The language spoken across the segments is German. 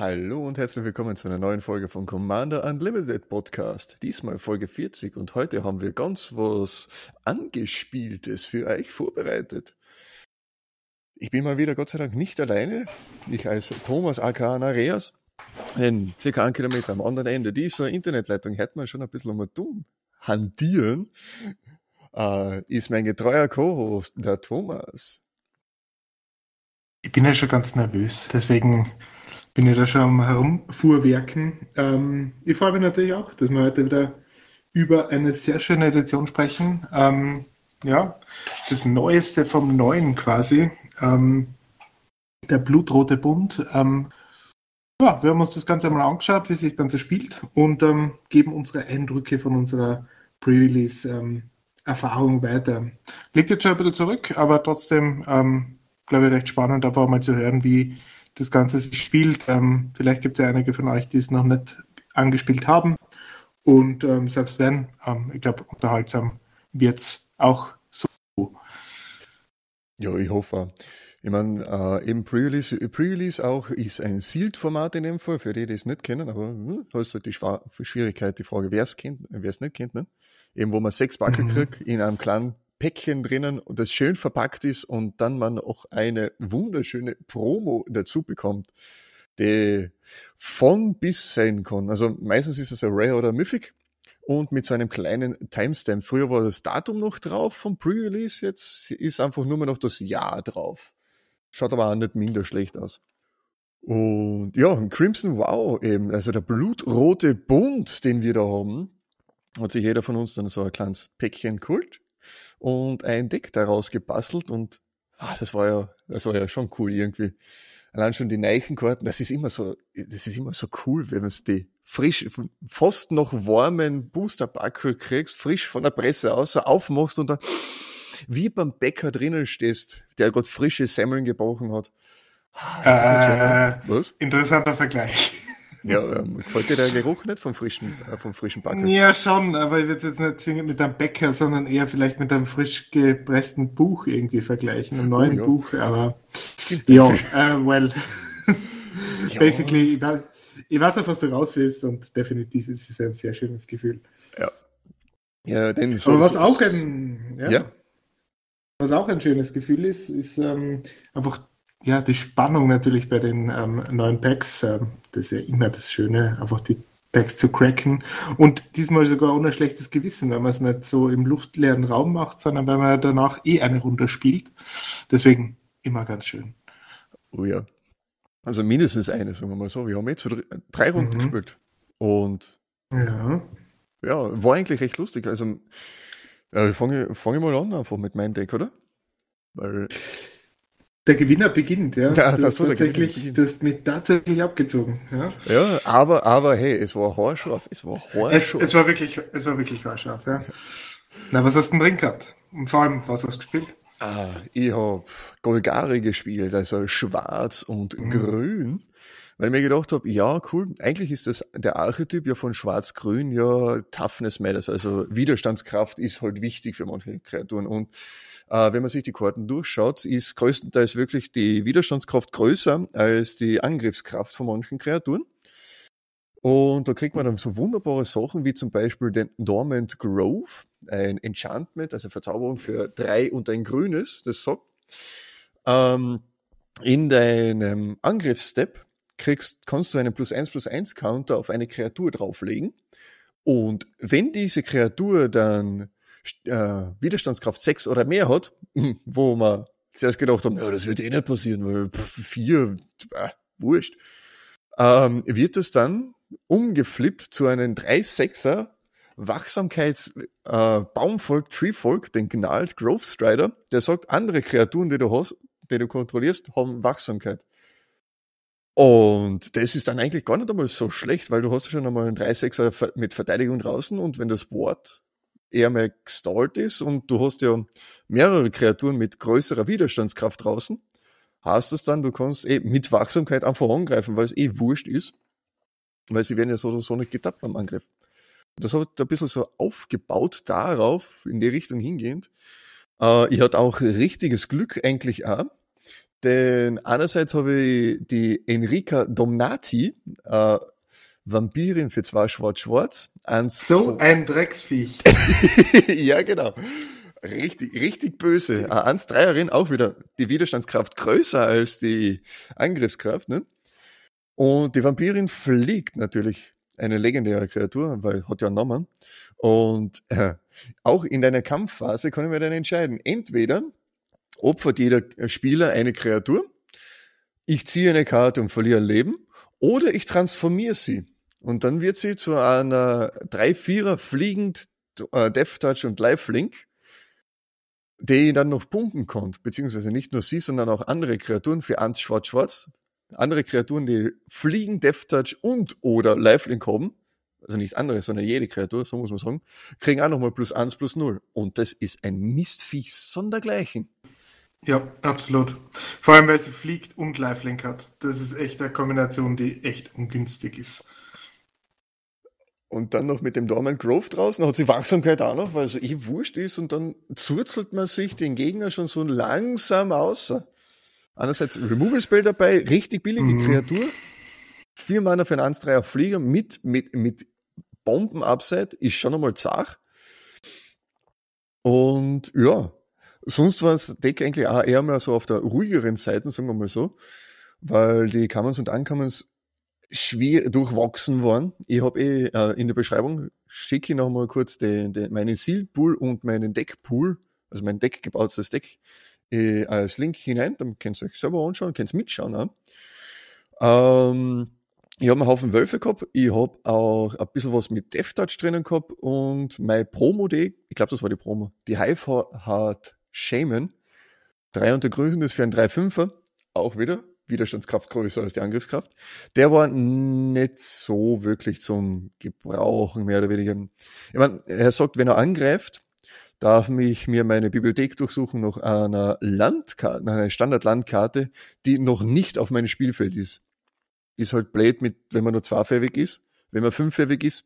Hallo und herzlich willkommen zu einer neuen Folge von Commander Unlimited Podcast. Diesmal Folge 40 und heute haben wir ganz was Angespieltes für euch vorbereitet. Ich bin mal wieder Gott sei Dank nicht alleine. Ich als Thomas aka Nareas, denn circa einen Kilometer am anderen Ende dieser Internetleitung hätte man schon ein bisschen um dumm handieren, äh, ist mein getreuer Co-Host, der Thomas. Ich bin ja schon ganz nervös, deswegen bin ich da schon am Herumfuhrwerken. Ähm, ich freue mich natürlich auch, dass wir heute wieder über eine sehr schöne Edition sprechen. Ähm, ja, das Neueste vom Neuen quasi. Ähm, der Blutrote Bund. Ähm, ja, wir haben uns das Ganze einmal angeschaut, wie sich das Ganze spielt und ähm, geben unsere Eindrücke von unserer Pre-Release ähm, weiter. Liegt jetzt schon ein bisschen zurück, aber trotzdem, glaube ich, recht spannend, einfach mal zu hören, wie das Ganze sich spielt. Ähm, vielleicht gibt es ja einige von euch, die es noch nicht angespielt haben. Und ähm, selbst wenn, ähm, ich glaube, unterhaltsam wird es auch so. Ja, ich hoffe. Ich meine, äh, eben Pre-Release Pre auch ist ein Sealed-Format in dem Fall, für die, die es nicht kennen, aber hm, da ist halt die Schwa Schwierigkeit, die Frage, wer es kennt, wer es nicht kennt, ne? Eben, wo man sechs Backel mhm. kriegt in einem kleinen Päckchen drinnen, das schön verpackt ist und dann man auch eine wunderschöne Promo dazu bekommt, die von bis sein kann. Also meistens ist es ein Rare oder Mythic und mit so einem kleinen Timestamp. Früher war das Datum noch drauf vom Pre-Release, jetzt ist einfach nur noch das Jahr drauf. Schaut aber auch nicht minder schlecht aus. Und ja, Crimson Wow eben, also der blutrote Bund, den wir da haben, hat sich jeder von uns dann so ein kleines Päckchen geholt und ein Deck daraus gebastelt und ah, das war ja, das war ja schon cool irgendwie. Allein schon die Neichenkarten, das ist immer so, das ist immer so cool, wenn man die frisch, fast noch warmen Booster-Backel kriegst, frisch von der Presse aus, aufmachst und dann wie beim Bäcker drinnen stehst, der gerade frische Semmeln gebrochen hat. Ah, äh, Was? Interessanter Vergleich. Ja, ähm, gefällt dir der Geruch nicht vom frischen, äh, vom frischen Backen? Ja, schon, aber ich würde jetzt nicht zwingend mit einem Bäcker, sondern eher vielleicht mit einem frisch gepressten Buch irgendwie vergleichen, einem neuen oh, ja. Buch, aber ja, äh, well. Basically, ich weiß, ich weiß auf was du raus willst und definitiv ist es ein sehr schönes Gefühl. Ja. Ja, denn so, aber was so, auch ein, ja, ja, Was auch ein schönes Gefühl ist, ist ähm, einfach ja, die Spannung natürlich bei den ähm, neuen Packs, ähm, das ist ja immer das Schöne, einfach die Packs zu cracken. Und diesmal sogar ohne schlechtes Gewissen, weil man es nicht so im luftleeren Raum macht, sondern weil man danach eh eine Runde spielt. Deswegen immer ganz schön. Oh ja. Also mindestens eine, sagen wir mal so. Wir haben jetzt so drei Runden mhm. gespielt. Und ja. ja, war eigentlich recht lustig. Also ja, fange, fange mal an einfach mit meinem Deck, oder? Weil der Gewinner beginnt, ja. ja du, hast tatsächlich, du hast mich tatsächlich abgezogen. Ja, ja aber, aber hey, es war haarscharf. Es war haarscharf. Es, es war wirklich, es war wirklich haarscharf, ja. Na, was hast du denn drin gehabt? Und vor allem, was hast du gespielt? Ah, ich hab Golgari gespielt, also schwarz und mhm. grün. Weil ich mir gedacht habe, ja, cool, eigentlich ist das der Archetyp ja von Schwarz-Grün ja Toughness Matters, also Widerstandskraft ist halt wichtig für manche Kreaturen. Und äh, wenn man sich die Karten durchschaut, ist größtenteils wirklich die Widerstandskraft größer als die Angriffskraft von manchen Kreaturen. Und da kriegt man dann so wunderbare Sachen wie zum Beispiel den Dormant Grove, ein Enchantment, also Verzauberung für drei und ein grünes, das sagt, ähm, in deinem Angriffsstep kriegst, kannst du einen plus eins plus eins Counter auf eine Kreatur drauflegen. Und wenn diese Kreatur dann äh, Widerstandskraft 6 oder mehr hat, wo man zuerst gedacht haben, ja, das wird eh nicht passieren, weil vier, äh, wurscht, ähm, wird es dann umgeflippt zu einem 3-6er Wachsamkeits äh, Treevolk, den Gnarled Growth Strider, der sagt, andere Kreaturen, die du hast, die du kontrollierst, haben Wachsamkeit. Und das ist dann eigentlich gar nicht einmal so schlecht, weil du hast schon einmal einen 3-6er mit Verteidigung draußen und wenn das Board eher mehr gestallt ist und du hast ja mehrere Kreaturen mit größerer Widerstandskraft draußen, hast das dann, du kannst eh mit Wachsamkeit einfach angreifen, weil es eh wurscht ist, weil sie werden ja so oder so nicht getappt beim Angriff. Das hat ein bisschen so aufgebaut darauf, in die Richtung hingehend. Äh, ich hatte auch richtiges Glück eigentlich auch. Denn einerseits habe ich die Enrica Domnati, äh, Vampirin für zwei Schwarz-Schwarz. So ein Drecksviech. ja, genau. Richtig, richtig böse. Eine 1-3erin, auch wieder die Widerstandskraft größer als die Angriffskraft. Ne? Und die Vampirin fliegt natürlich eine legendäre Kreatur, weil hat ja einen Namen. Und äh, auch in deiner Kampfphase kann ich mir dann entscheiden. Entweder opfert jeder Spieler eine Kreatur, ich ziehe eine Karte und verliere ein Leben, oder ich transformiere sie. Und dann wird sie zu einer 3-4er fliegend äh, Death Touch und Lifelink, die dann noch pumpen kann, beziehungsweise nicht nur sie, sondern auch andere Kreaturen für Ant Schwarz-Schwarz, andere Kreaturen, die fliegen, Death Touch und oder Lifelink haben, also nicht andere, sondern jede Kreatur, so muss man sagen, kriegen auch nochmal plus eins plus null. Und das ist ein Mistviech sondergleichen. Ja, absolut. Vor allem, weil sie fliegt und Lifelink hat. Das ist echt eine Kombination, die echt ungünstig ist. Und dann noch mit dem Dormant Grove draußen hat sie Wachsamkeit auch noch, weil es eh wurscht ist und dann zurzelt man sich den Gegner schon so langsam aus. Einerseits Removal Spell dabei, richtig billige mhm. Kreatur. Vier Mana für einen 1-3er Flieger mit, mit, mit Bomben-Upside ist schon einmal zach. Und ja, sonst war das Deck eigentlich auch eher mehr so auf der ruhigeren Seite, sagen wir mal so, weil die Commons und Uncommons schwer durchwachsen waren. Ich habe eh äh, in der Beschreibung schicke ich noch mal kurz den, den, meinen Seal-Pool und meinen Deck-Pool, also mein Deck gebautes Deck, äh, als Link hinein. Dann könnt ihr euch selber anschauen, könnt ihr mitschauen. Auch. Ähm, ich habe einen Haufen Wölfe gehabt. Ich habe auch ein bisschen was mit Death Touch drinnen gehabt und mein Promo-Deck, ich glaube, das war die Promo, die Hive hat Shaman. Drei unter Grün ist für einen 3-5er. Auch wieder Widerstandskraft größer als die Angriffskraft. Der war nicht so wirklich zum Gebrauchen, mehr oder weniger. Ich meine, er sagt, wenn er angreift, darf ich mir meine Bibliothek durchsuchen nach einer Landkarte, nach einer Standardlandkarte, die noch nicht auf meinem Spielfeld ist. Ist halt blöd mit, wenn man nur zweifärbig ist. Wenn man fünffärbig ist,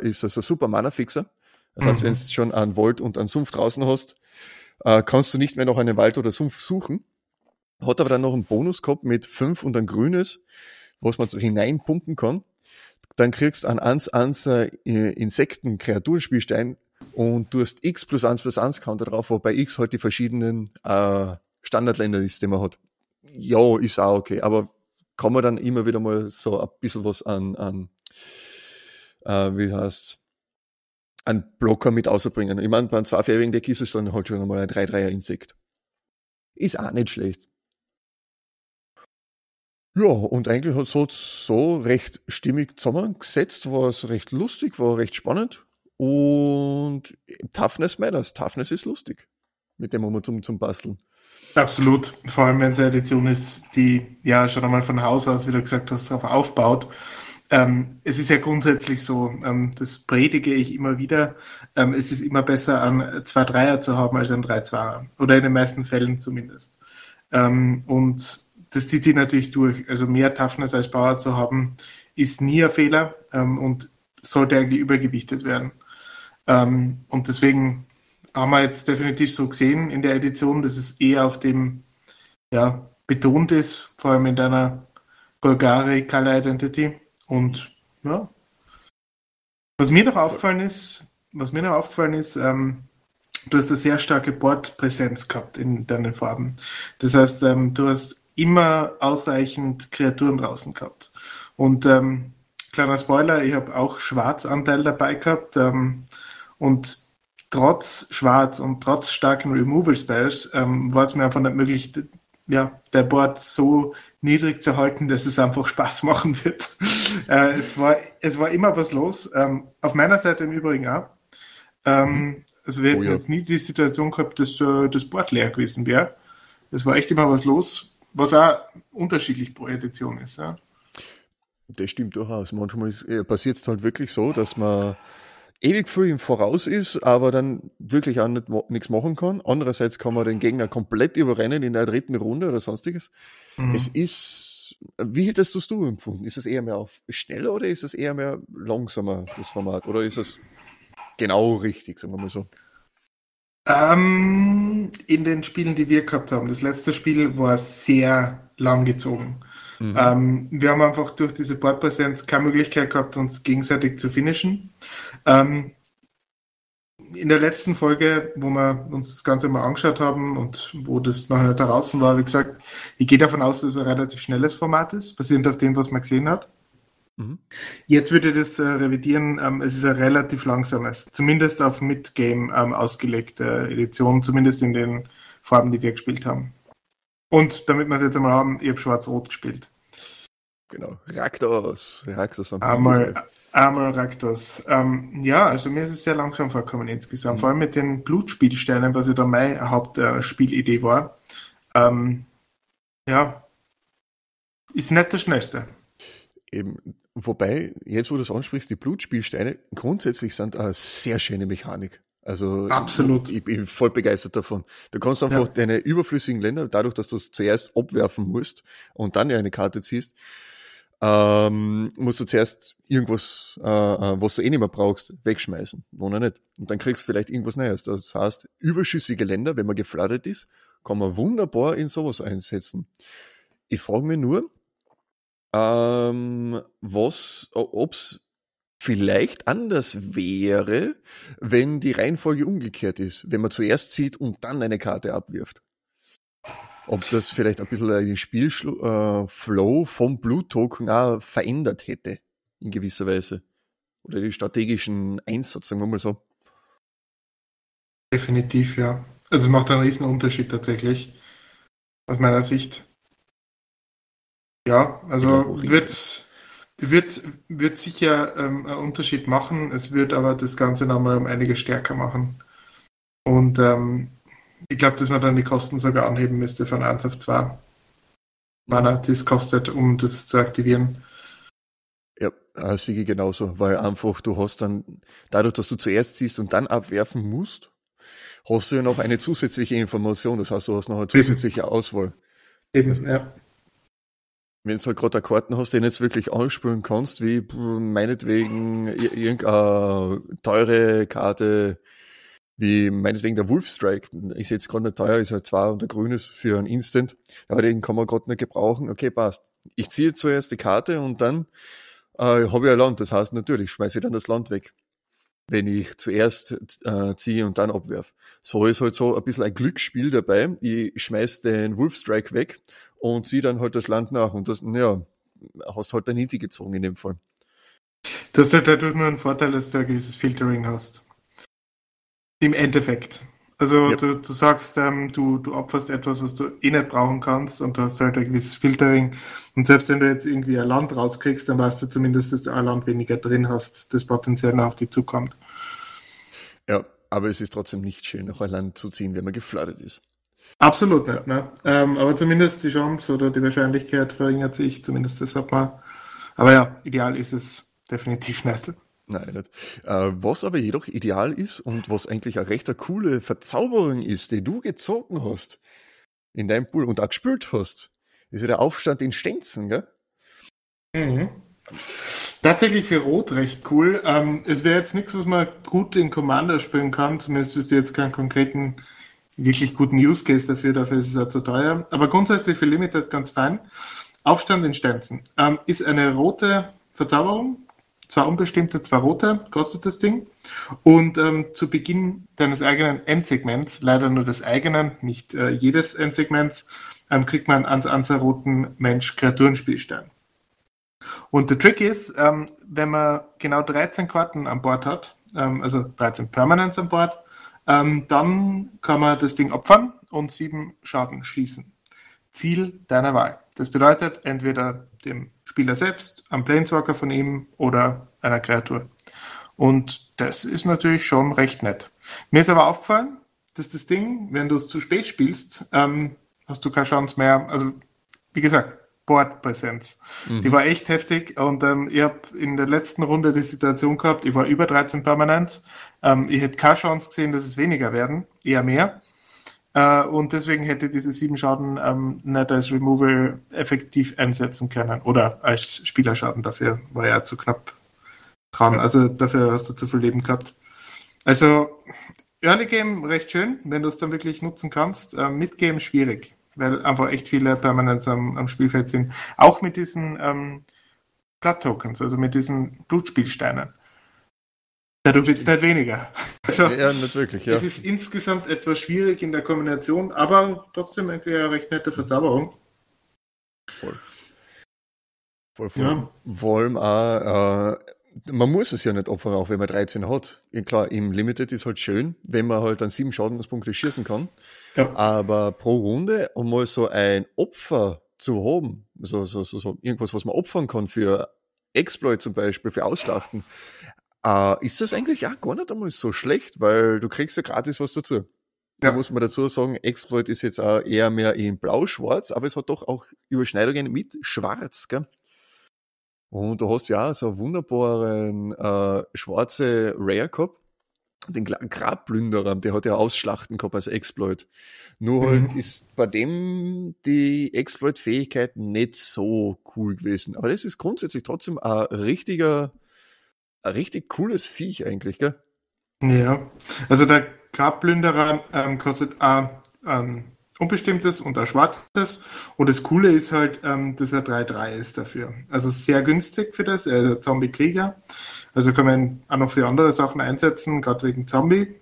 ist das ein super Mana-Fixer. Das heißt, wenn mhm. du schon einen Volt und einen Sumpf draußen hast, äh, kannst du nicht mehr noch einen Wald oder Sumpf suchen. Hat aber dann noch einen Bonus gehabt mit fünf und ein grünes, was man hineinpumpen kann. Dann kriegst du einen 1-1 äh, Insekten-Kreaturenspielstein und du hast X plus 1 plus 1 Counter drauf, wobei X halt die verschiedenen äh, Standardländer ist, die man hat. Ja, ist auch okay, aber kann man dann immer wieder mal so ein bisschen was an, an äh, wie heißt's, an Blocker mit außerbringen. Ich meine, beim zweifärbigen Deck ist es dann halt schon einmal ein 3-3er Insekt. Ist auch nicht schlecht. Ja, und eigentlich hat es so recht stimmig zusammengesetzt, war es recht lustig, war recht spannend. Und Toughness matters. Toughness ist lustig. Mit dem Moment zum, zum Basteln. Absolut. Vor allem, wenn es eine Edition ist, die ja schon einmal von Haus aus, wie du gesagt hast, darauf aufbaut. Ähm, es ist ja grundsätzlich so, ähm, das predige ich immer wieder, ähm, es ist immer besser, einen 2-3er zu haben als einen 3-2er. Oder in den meisten Fällen zumindest. Ähm, und das zieht sich natürlich durch. Also mehr Toughness als Power zu haben, ist nie ein Fehler ähm, und sollte eigentlich übergewichtet werden. Ähm, und deswegen haben wir jetzt definitiv so gesehen in der Edition, dass es eher auf dem ja, betont ist, vor allem in deiner Golgari Color Identity. Und ja. Was mir noch aufgefallen ist, was mir noch aufgefallen ist, ähm, du hast eine sehr starke Bordpräsenz gehabt in deinen Farben. Das heißt, ähm, du hast immer ausreichend Kreaturen draußen gehabt. Und ähm, kleiner Spoiler, ich habe auch Schwarzanteil dabei gehabt. Ähm, und trotz Schwarz und trotz starken Removal Spells ähm, war es mir einfach nicht möglich, ja, der Board so niedrig zu halten, dass es einfach Spaß machen wird. äh, es, war, es war immer was los. Ähm, auf meiner Seite im Übrigen auch. Ähm, mhm. also wir hätten oh ja. jetzt nie die Situation gehabt, dass äh, das Board leer gewesen wäre. Es war echt immer was los was auch unterschiedlich pro Edition ist. Ja. Das stimmt durchaus. Manchmal äh, passiert es halt wirklich so, dass man ewig früh im Voraus ist, aber dann wirklich auch nicht, nichts machen kann. Andererseits kann man den Gegner komplett überrennen in der dritten Runde oder sonstiges. Mhm. Es ist wie hättest du es du empfunden? Ist es eher mehr auf schneller oder ist es eher mehr langsamer, das Format? Oder ist es genau richtig, sagen wir mal so? Ähm, in den Spielen, die wir gehabt haben, das letzte Spiel war sehr lang gezogen. Mhm. Ähm, wir haben einfach durch diese Bordpräsenz keine Möglichkeit gehabt, uns gegenseitig zu finishen. Ähm, in der letzten Folge, wo wir uns das Ganze mal angeschaut haben und wo das nachher draußen war, wie gesagt, ich gehe davon aus, dass es ein relativ schnelles Format ist, basierend auf dem, was man gesehen hat. Mhm. Jetzt würde ich das äh, revidieren. Ähm, es ist ein relativ langsames, zumindest auf Mid-Game ähm, ausgelegte Edition, zumindest in den Farben, die wir gespielt haben. Und damit wir es jetzt einmal haben, ich habe schwarz-rot gespielt. Genau, Raktos. Raktos von einmal, einmal Raktos. Ähm, ja, also mir ist es sehr langsam vorgekommen insgesamt, mhm. vor allem mit den Blutspielsteinen, was ja da meine Hauptspielidee äh, war. Ähm, ja, ist nicht das Schnellste. Eben, Wobei, jetzt wo du es ansprichst, die Blutspielsteine grundsätzlich sind eine sehr schöne Mechanik. Also Absolut. Ich, ich bin voll begeistert davon. Du kannst einfach ja. deine überflüssigen Länder, dadurch, dass du es zuerst abwerfen musst und dann ja eine Karte ziehst, ähm, musst du zuerst irgendwas, äh, äh was du eh nicht mehr brauchst, wegschmeißen. Oder nicht. Und dann kriegst du vielleicht irgendwas Neues. Das heißt, überschüssige Länder, wenn man geflattert ist, kann man wunderbar in sowas einsetzen. Ich frage mich nur, ähm, was, ob es vielleicht anders wäre, wenn die Reihenfolge umgekehrt ist, wenn man zuerst zieht und dann eine Karte abwirft. Ob das vielleicht ein bisschen den Spielflow äh, vom Blut-Token auch verändert hätte, in gewisser Weise. Oder den strategischen Einsatz, sagen wir mal so. Definitiv, ja. Also es macht einen riesen Unterschied tatsächlich, aus meiner Sicht. Ja, also wird, wird, wird sicher ähm, einen Unterschied machen. Es wird aber das Ganze nochmal um einige stärker machen. Und ähm, ich glaube, dass man dann die Kosten sogar anheben müsste von 1 auf 2. Mana, die es kostet, um das zu aktivieren. Ja, äh, Sigi genauso, weil einfach du hast dann, dadurch, dass du zuerst ziehst und dann abwerfen musst, hast du ja noch eine zusätzliche Information. Das heißt, du hast noch eine zusätzliche. Auswahl. Eben, ja wenn du halt gerade Karten hast, den jetzt wirklich anspielen kannst, wie meinetwegen irgendeine teure Karte, wie meinetwegen der Wolfstrike. Ich sehe jetzt gerade nicht teuer, ist halt zwar und der grün ist für ein Instant, aber den kann man gerade nicht gebrauchen. Okay, passt. Ich ziehe zuerst die Karte und dann äh, habe ich ein Land. Das heißt natürlich, schmeiße ich dann das Land weg. Wenn ich zuerst äh, ziehe und dann abwerf. So ist halt so ein bisschen ein Glücksspiel dabei. Ich schmeiß den Wolfstrike weg und sie dann halt das Land nach. Und das, ja, hast halt dann hinti gezogen in dem Fall. Das hat dadurch nur einen Vorteil, dass du ein gewisses Filtering hast. Im Endeffekt. Also ja. du, du, sagst, ähm, du, du opferst etwas, was du eh nicht brauchen kannst und du hast halt ein gewisses Filtering. Und selbst wenn du jetzt irgendwie ein Land rauskriegst, dann weißt du zumindest, dass du ein Land weniger drin hast, das potenziell noch auf dich zukommt. Ja, aber es ist trotzdem nicht schön, noch ein Land zu ziehen, wenn man geflattert ist. Absolut nicht, ne? Ähm, aber zumindest die Chance oder die Wahrscheinlichkeit verringert sich, zumindest deshalb mal. Aber ja, ideal ist es definitiv nicht. Nein, nicht. Äh, was aber jedoch ideal ist und was eigentlich eine recht eine coole Verzauberung ist, die du gezogen hast in deinem Pool und auch gespült hast, ist ja der Aufstand in Stenzen, gell? Mhm. Tatsächlich für Rot recht cool. Ähm, es wäre jetzt nichts, was man gut in Commander spielen kann, zumindest wüsste ich jetzt keinen konkreten wirklich guten Use Case dafür, dafür ist es ja zu teuer. Aber grundsätzlich für Limited ganz fein. Aufstand in Stenzen ähm, ist eine rote Verzauberung, zwei unbestimmte, zwei rote, kostet das Ding. Und ähm, zu Beginn deines eigenen Endsegments, leider nur des eigenen, nicht äh, jedes Endsegments, ähm, kriegt man ans roten Mensch Kreaturenspielstein. Und der Trick ist, ähm, wenn man genau 13 Karten an Bord hat, ähm, also 13 Permanents an Bord, ähm, dann kann man das Ding opfern und sieben Schaden schießen. Ziel deiner Wahl. Das bedeutet entweder dem Spieler selbst, am Planeswalker von ihm oder einer Kreatur. Und das ist natürlich schon recht nett. Mir ist aber aufgefallen, dass das Ding, wenn du es zu spät spielst, ähm, hast du keine Chance mehr. Also, wie gesagt, Boardpräsenz. Mhm. Die war echt heftig und ähm, ich habe in der letzten Runde die Situation gehabt, ich war über 13 permanent. Ähm, ich hätte keine Chance gesehen, dass es weniger werden, eher mehr. Äh, und deswegen hätte diese sieben Schaden ähm, nicht als Removal effektiv einsetzen können. Oder als Spielerschaden dafür war er zu knapp dran. Ja. Also dafür hast du zu viel Leben gehabt. Also Early Game recht schön, wenn du es dann wirklich nutzen kannst. Äh, Mid Game schwierig, weil einfach echt viele Permanents am, am Spielfeld sind. Auch mit diesen ähm, Blood Tokens, also mit diesen Blutspielsteinen. Dadurch wird es nicht weniger. Also, ja, nicht wirklich, ja. Es ist insgesamt etwas schwierig in der Kombination, aber trotzdem irgendwie eine recht nette Verzauberung. Voll. Voll, voll. Ja. Vor allem auch, äh, man muss es ja nicht opfern, auch wenn man 13 hat. Ja, klar, im Limited ist halt schön, wenn man halt an sieben Schadenspunkte schießen kann. Ja. Aber pro Runde, um mal so ein Opfer zu haben, so, so, so, so irgendwas, was man opfern kann für Exploit zum Beispiel, für Ausschlachten, äh, ist das eigentlich auch gar nicht einmal so schlecht, weil du kriegst ja gratis was dazu. Da muss man dazu sagen, Exploit ist jetzt auch eher mehr in blau-schwarz, aber es hat doch auch Überschneidungen mit schwarz, gell? Und du hast ja auch so einen wunderbaren äh, schwarze Rare gehabt. Den Grabplünderer, der hat ja Ausschlachten gehabt als Exploit. Nur halt mhm. ist bei dem die Exploit-Fähigkeit nicht so cool gewesen. Aber das ist grundsätzlich trotzdem ein richtiger, ein richtig cooles Viech eigentlich, gell? Ja, also der Grabplünderer ähm, kostet auch ähm, unbestimmtes und ein schwarzes. Und das Coole ist halt, ähm, dass er 3-3 ist dafür. Also sehr günstig für das. Er ist ein Zombie-Krieger. Also kann man auch noch für andere Sachen einsetzen, gerade wegen Zombie.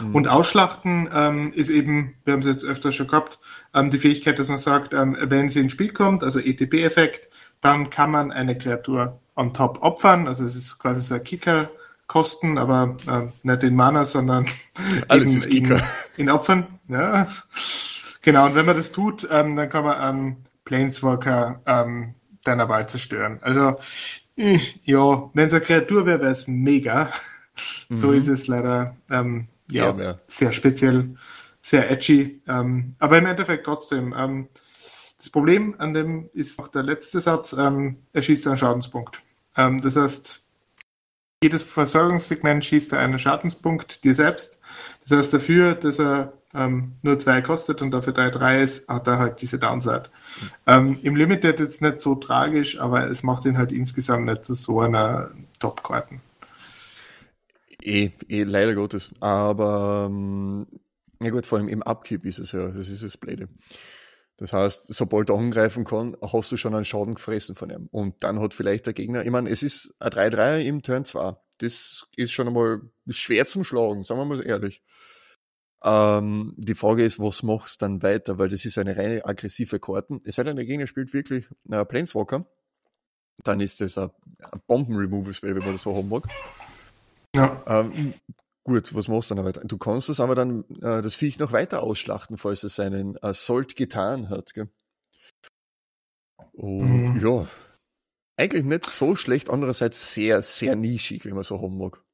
Mhm. Und Ausschlachten ähm, ist eben, wir haben es jetzt öfter schon gehabt, ähm, die Fähigkeit, dass man sagt, ähm, wenn sie ins Spiel kommt, also ETB-Effekt, dann kann man eine Kreatur on top opfern. Also es ist quasi so ein Kicker, kosten, aber äh, nicht in Mana, sondern Alles in, in, in, Opfern. Ja. Genau, und wenn man das tut, ähm, dann kann man ähm, Planeswalker ähm, deiner Wahl zerstören. Also, ja, wenn es eine Kreatur wäre, wäre es mega. so mhm. ist es leider ähm, ja, ja, sehr speziell, sehr edgy. Ähm, aber im Endeffekt trotzdem. Ähm, das Problem an dem ist auch der letzte Satz, ähm, er schießt einen Schadenspunkt. Ähm, das heißt, jedes Versorgungssegment schießt er einen Schadenspunkt dir selbst. Das heißt, dafür, dass er ähm, nur zwei kostet und dafür drei, drei ist, hat er halt diese Downside. Ähm, Im Limited jetzt nicht so tragisch, aber es macht ihn halt insgesamt nicht zu so einer Top-Karten. Eh, eh, leider Gottes. Aber, ähm, ja gut, vor allem im Upkeep ist es ja, das ist das Blöde. Das heißt, sobald er angreifen kann, hast du schon einen Schaden gefressen von ihm. Und dann hat vielleicht der Gegner, ich meine, es ist ein 3-3 im Turn 2. Das ist schon einmal schwer zum Schlagen, sagen wir mal ehrlich. Ähm, die Frage ist, was machst du dann weiter? Weil das ist eine reine aggressive Karten. Es sei denn, der Gegner spielt wirklich äh, Planeswalker. Dann ist das ein, ein Bomben-Removal-Spell, wenn man das so haben mag. Ja. Ähm, Gut, was machst du dann weiter? Du kannst das aber dann, äh, das Viech noch weiter ausschlachten, falls es seinen Assault getan hat. Gell? Und mhm. ja, eigentlich nicht so schlecht, andererseits sehr, sehr nischig, wenn man so haben mag.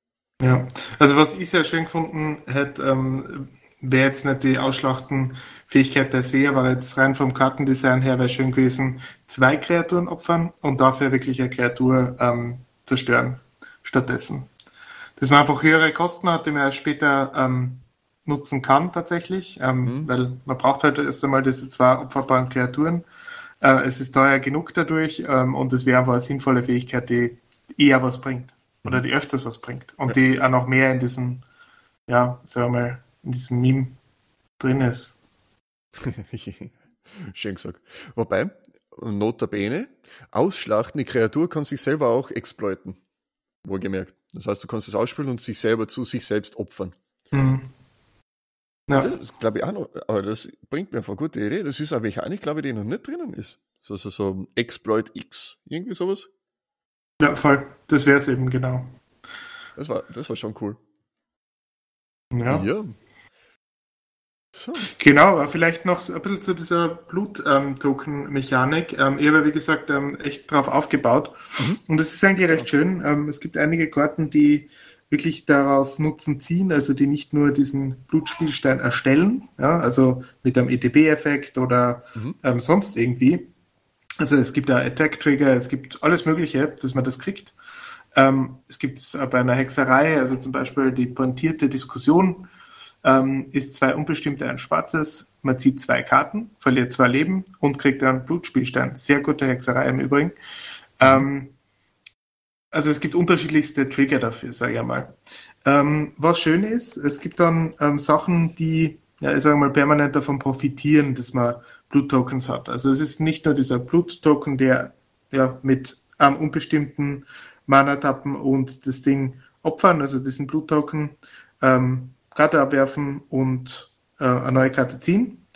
Ja, also was ich sehr schön gefunden hätte, ähm, wäre jetzt nicht die Ausschlachtenfähigkeit per se, aber jetzt rein vom Kartendesign her wäre schön gewesen, zwei Kreaturen opfern und dafür wirklich eine Kreatur ähm, zerstören stattdessen dass man einfach höhere Kosten hat, die man später ähm, nutzen kann tatsächlich, ähm, mhm. weil man braucht halt erst einmal diese zwei opferbaren Kreaturen. Äh, es ist teuer genug dadurch ähm, und es wäre aber eine sinnvolle Fähigkeit, die eher was bringt oder die öfters was bringt und ja. die auch noch mehr in diesem, ja, sagen wir mal, in diesem Meme drin ist. Schön gesagt. Wobei, notabene, ausschlachten, die Kreatur kann sich selber auch exploiten. Wohlgemerkt. Das heißt, du kannst es ausspielen und sich selber zu sich selbst opfern. Mhm. Ja. Das ist, glaube ich, auch noch, aber das bringt mir auf eine gute Idee. Das ist eine Mechanik, glaube ich, die noch nicht drinnen ist. So, so, so Exploit X, irgendwie sowas. Ja, voll. Das wäre es eben, genau. Das war, das war schon cool. Ja. ja. So. Genau, vielleicht noch ein bisschen zu dieser Blut-Token-Mechanik. Ähm, ich habe, wie gesagt, ähm, echt drauf aufgebaut. Mhm. Und es ist eigentlich recht schön. Ähm, es gibt einige Karten, die wirklich daraus Nutzen ziehen, also die nicht nur diesen Blutspielstein erstellen, ja, also mit einem ETB-Effekt oder mhm. ähm, sonst irgendwie. Also es gibt da Attack-Trigger, es gibt alles Mögliche, dass man das kriegt. Ähm, es gibt es bei einer Hexerei, also zum Beispiel die pointierte Diskussion, ähm, ist zwei unbestimmte, ein schwarzes. Man zieht zwei Karten, verliert zwei Leben und kriegt einen Blutspielstein. Sehr gute Hexerei im Übrigen. Ähm, also es gibt unterschiedlichste Trigger dafür, sage ich einmal. Ähm, was schön ist, es gibt dann ähm, Sachen, die, ja, ich sage mal, permanent davon profitieren, dass man Bluttokens hat. Also es ist nicht nur dieser Bluttoken, der ja mit einem unbestimmten Mana tappen und das Ding opfern, also diesen Bluttoken, ähm, Karte abwerfen und äh, eine neue Karte ziehen,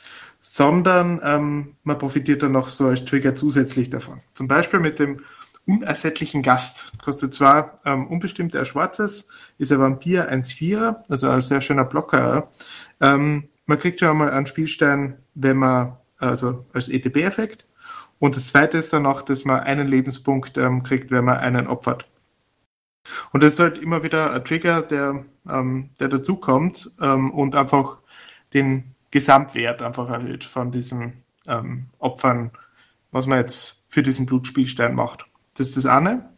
sondern ähm, man profitiert dann noch so als Trigger zusätzlich davon. Zum Beispiel mit dem unersättlichen Gast. Kostet zwar ähm, unbestimmt ein schwarzes, ist ein Vampir 1-4, also ein sehr schöner Blocker. Ähm, man kriegt schon einmal einen Spielstein, wenn man, also als ETB-Effekt. Und das zweite ist dann noch, dass man einen Lebenspunkt ähm, kriegt, wenn man einen opfert. Und das ist halt immer wieder ein Trigger, der, ähm, der dazukommt ähm, und einfach den Gesamtwert einfach erhöht von diesen ähm, Opfern, was man jetzt für diesen Blutspielstein macht. Das ist das eine.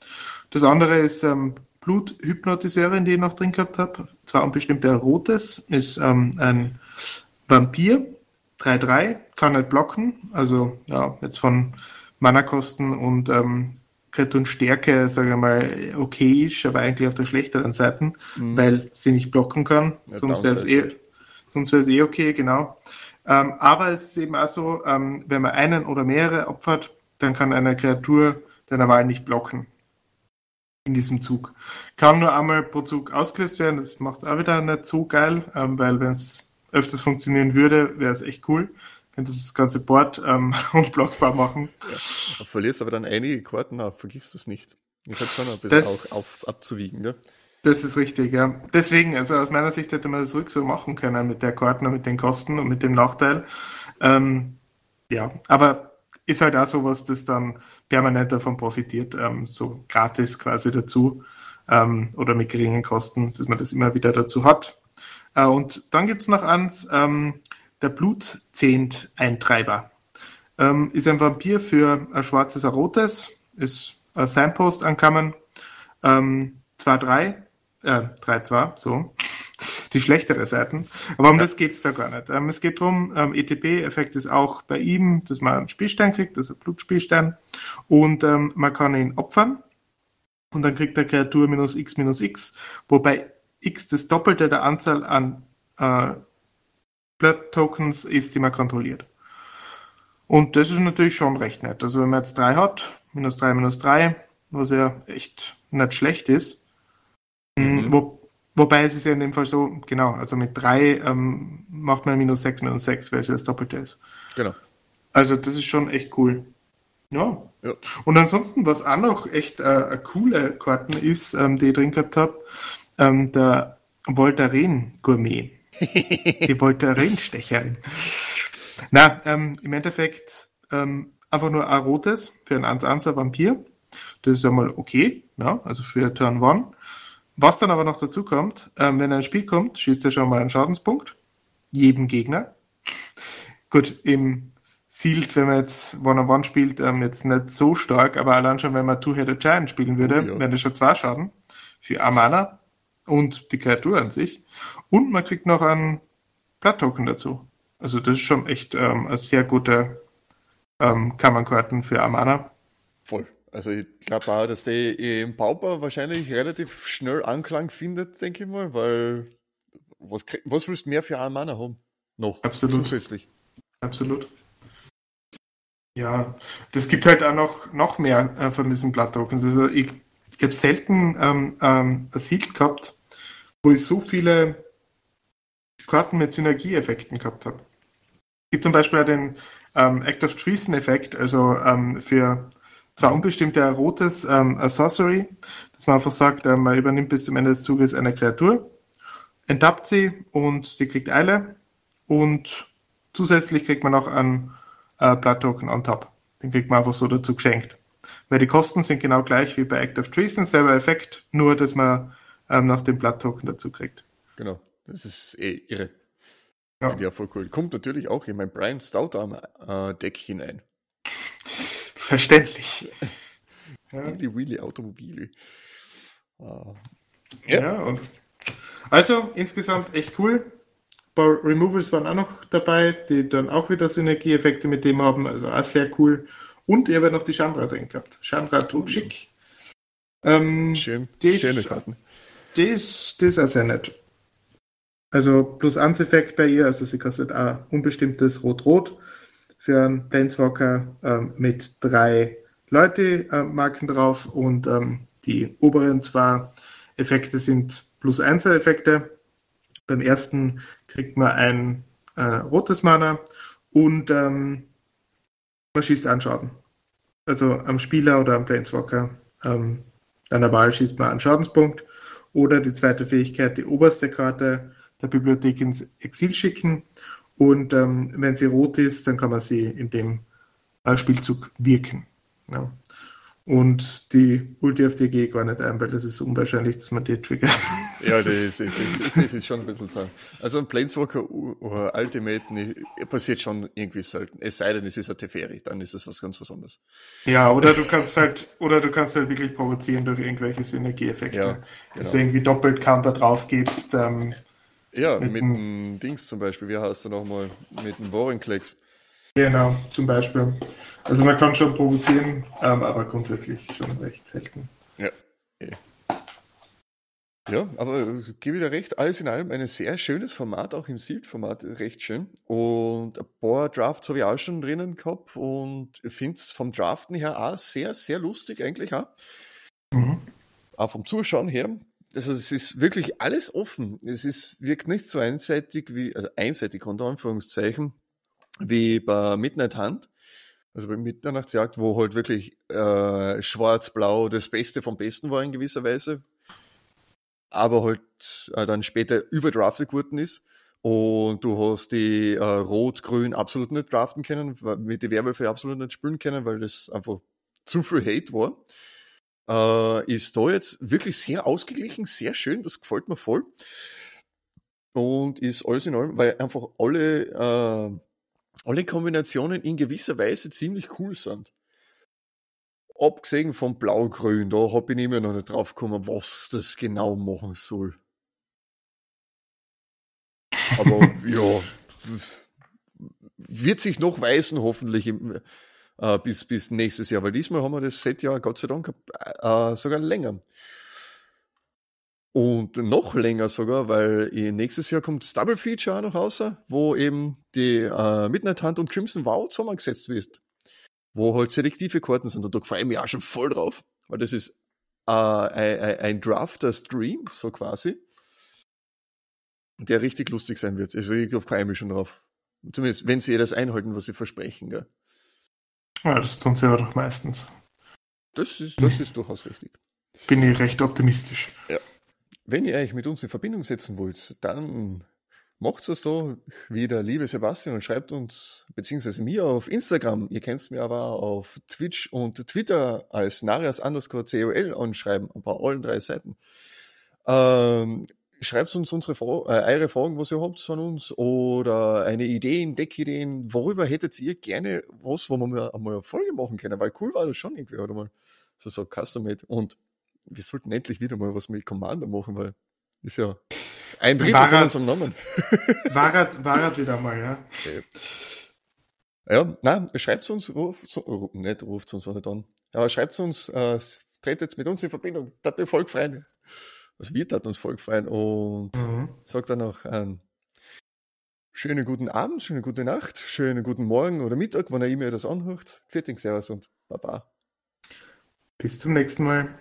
Das andere ist ähm, Bluthypnotiseurin, die ich noch drin gehabt habe. Zwar ein bestimmter rotes, ist ähm, ein Vampir, 3-3, kann nicht blocken. Also ja, jetzt von Mana-Kosten und ähm, Stärke, sage ich mal, okay ist, aber eigentlich auf der schlechteren Seite, mhm. weil sie nicht blocken kann. Ja, sonst wäre es eh, sonst wäre es eh okay, genau. Ähm, aber es ist eben auch so, ähm, wenn man einen oder mehrere opfert, dann kann eine Kreatur deiner Wahl nicht blocken. In diesem Zug. Kann nur einmal pro Zug ausgelöst werden, das macht es auch wieder nicht so geil, ähm, weil wenn es öfters funktionieren würde, wäre es echt cool. Könnte das ganze Board ähm, unblockbar machen. Ja, verlierst aber dann einige Karten auf, vergisst das nicht. Ich habe schon ein bisschen das, auch auf, abzuwiegen, ja. Das ist richtig, ja. Deswegen, also aus meiner Sicht hätte man das ruhig so machen können mit der Karten und mit den Kosten und mit dem Nachteil. Ähm, ja, aber ist halt auch sowas, das dann permanent davon profitiert, ähm, so gratis quasi dazu ähm, oder mit geringen Kosten, dass man das immer wieder dazu hat. Äh, und dann gibt es noch eins, ähm, der Blutzehnt-Eintreiber. Ähm, ist ein Vampir für ein schwarzes, ein rotes, ist ein Signpost ankommen. Ähm, 2-3, äh, 3-2, so die schlechtere Seiten. Aber um ja. das geht's da gar nicht. Ähm, es geht darum, ähm, ETB-Effekt ist auch bei ihm, dass man einen Spielstein kriegt, also Blutspielstein, und ähm, man kann ihn opfern und dann kriegt der Kreatur minus x minus x, wobei x das Doppelte der Anzahl an äh, Blood Tokens ist, die man kontrolliert. Und das ist natürlich schon recht nett. Also wenn man jetzt drei hat, minus drei minus drei, was ja echt nicht schlecht ist, mhm. wo, Wobei es ist ja in dem Fall so, genau, also mit 3 ähm, macht man minus 6 minus 6, weil es ja das Doppelte ist. Genau. Also das ist schon echt cool. Ja. ja. Und ansonsten, was auch noch echt äh, eine coole Karten ist, ähm, die ich drin gehabt habe, ähm, der Voltaren Gourmet. die Voltaren Stecherin. Na, ähm, im Endeffekt ähm, einfach nur ein rotes für ein 1-1er Vampir. Das ist ja mal okay, ja, also für Turn 1. Was dann aber noch dazu kommt, ähm, wenn ein Spiel kommt, schießt er schon mal einen Schadenspunkt. Jedem Gegner. Gut, im Sealed, wenn man jetzt One-on-One spielt, ähm, jetzt nicht so stark, aber allein schon, wenn man Two-Headed Giant spielen würde, oh, ja. wären das schon zwei Schaden für Amana und die Kreatur an sich. Und man kriegt noch einen Blood-Token dazu. Also das ist schon echt ähm, ein sehr guter ähm, Kammernkarten für Amana. Voll. Also ich glaube auch, dass der im Pauper wahrscheinlich relativ schnell Anklang findet, denke ich mal, weil was, was willst du mehr für einen Mana haben? Noch. Absolut. Zusätzlich. Absolut. Ja, das gibt halt auch noch, noch mehr äh, von diesen Blood-Tokens. Also ich, ich habe selten ähm, ähm, ein Siegel gehabt, wo ich so viele Karten mit Synergieeffekten gehabt habe. Es gibt zum Beispiel auch den ähm, Act of Treason-Effekt, also ähm, für zwar unbestimmte rotes ähm, Sorcery, dass man einfach sagt, äh, man übernimmt bis zum Ende des Zuges eine Kreatur, enttappt sie und sie kriegt Eile und zusätzlich kriegt man auch einen äh, Blood Token on top. Den kriegt man einfach so dazu geschenkt. Weil die Kosten sind genau gleich wie bei Act of Treason, selber Effekt, nur dass man ähm, noch den Blood Token dazu kriegt. Genau, das ist eh irre. Ja, ja voll cool. Kommt natürlich auch in mein Brian Stoutarm äh, Deck hinein. Verständlich. Ja. Die Wheelie Automobile. Uh, ja. ja, und also insgesamt echt cool. paar Removals waren auch noch dabei, die dann auch wieder Synergieeffekte mit dem haben, also auch sehr cool. Und ich habe noch die Chandra drin gehabt. Chandra Tuchik. Ähm, Schön, die schöne Karten. Das, das ist auch sehr nett. Also plus 1 Effekt bei ihr, also sie kostet auch unbestimmtes Rot-Rot für einen Planeswalker ähm, mit drei Leute-Marken äh, drauf und ähm, die oberen zwei Effekte sind plus 1 Effekte. Beim ersten kriegt man ein äh, rotes Mana und ähm, man schießt einen Schaden. Also am Spieler oder am Planeswalker ähm, deiner Wahl schießt man einen Schadenspunkt. Oder die zweite Fähigkeit, die oberste Karte der Bibliothek ins Exil schicken. Und ähm, wenn sie rot ist, dann kann man sie in dem äh, Spielzug wirken. Ja. Und die Ulti auf die gehe gar nicht ein, weil das ist unwahrscheinlich, dass man die triggert. Ja, das ist, das ist, das ist schon ein bisschen dran. Also ein Planeswalker oder Ultimate passiert schon irgendwie selten. Es sei denn, es ist ein Teferi, dann ist es was ganz was anderes. Ja, oder du kannst halt, oder du kannst halt wirklich provozieren durch irgendwelche Synergieeffekte. Ja, genau. Dass du irgendwie doppelt Counter drauf gibst. Ähm, ja, mit, mit dem Dings zum Beispiel. Wie heißt du nochmal? Mit dem Borenklecks. Genau, zum Beispiel. Also man kann schon provozieren, ähm, aber grundsätzlich schon recht selten. Ja. Ja, aber ich gebe dir recht, alles in allem ein sehr schönes Format, auch im Sealed-Format recht schön. Und ein paar Drafts habe ich auch schon drinnen gehabt und finde es vom Draften her auch sehr, sehr lustig eigentlich auch. Mhm. Auch vom Zuschauen her. Also es ist wirklich alles offen. Es ist, wirkt nicht so einseitig wie, also einseitig unter Anführungszeichen, wie bei Midnight Hunt. Also bei Mitternachtsjagd, wo halt wirklich äh, schwarz-blau das Beste vom Besten war in gewisser Weise, aber halt äh, dann später überdraftet geworden ist. Und du hast die äh, Rot-Grün absolut nicht draften können, mit die Werwölfe absolut nicht spielen können, weil das einfach zu viel Hate war. Äh, ist da jetzt wirklich sehr ausgeglichen, sehr schön, das gefällt mir voll. Und ist alles in allem, weil einfach alle äh, alle Kombinationen in gewisser Weise ziemlich cool sind. Abgesehen vom Blau-Grün, da hab ich immer noch nicht drauf gekommen, was das genau machen soll. Aber ja, wird sich noch weisen, hoffentlich im, äh, bis, bis nächstes Jahr, weil diesmal haben wir das Set ja Gott sei Dank äh, sogar länger. Und noch länger sogar, weil nächstes Jahr kommt das Double Feature auch noch raus, wo eben die äh, Midnight Hunt und Crimson Wow zusammengesetzt wird. Wo halt selektive Karten sind. Und da freue ich mich auch schon voll drauf, weil das ist äh, ein, ein Drafter-Stream, so quasi, der richtig lustig sein wird. Also ich freue mich schon drauf. Zumindest, wenn sie das einhalten, was sie versprechen. Gell? Ja, das tun sie aber doch meistens. Das ist, das ist durchaus richtig. Bin ich recht optimistisch. Ja. Wenn ihr euch mit uns in Verbindung setzen wollt, dann macht es so wie der liebe Sebastian und schreibt uns, beziehungsweise mir auf Instagram. Ihr kennt mir aber auf Twitch und Twitter als Narias underscore COL anschreiben, bei allen drei Seiten. Ähm, schreibt uns unsere äh, eure Fragen, was ihr habt von uns oder eine Ideen, Deckideen. Worüber hättet ihr gerne was, wo wir mal eine Folge machen können? Weil cool war das schon irgendwie, oder mal so, so custom-made. Und wir sollten endlich wieder mal was mit Commander machen, weil ist ja ein Drittel Wahrheit, von unserem Namen. Wahrheit, Wahrheit wieder mal, ja. Okay. Ja, nein, schreibt uns, ruft, ruft nicht, ruft uns auch nicht an. Ja, schreibt uns, äh, tretet mit uns in Verbindung, das mir voll freuen. Also wir taten uns voll freuen und mhm. sagt dann auch einen schönen guten Abend, schöne gute Nacht, schönen guten Morgen oder Mittag, wann er immer das anhört. Vierting, Servus und Baba. Bis zum nächsten Mal.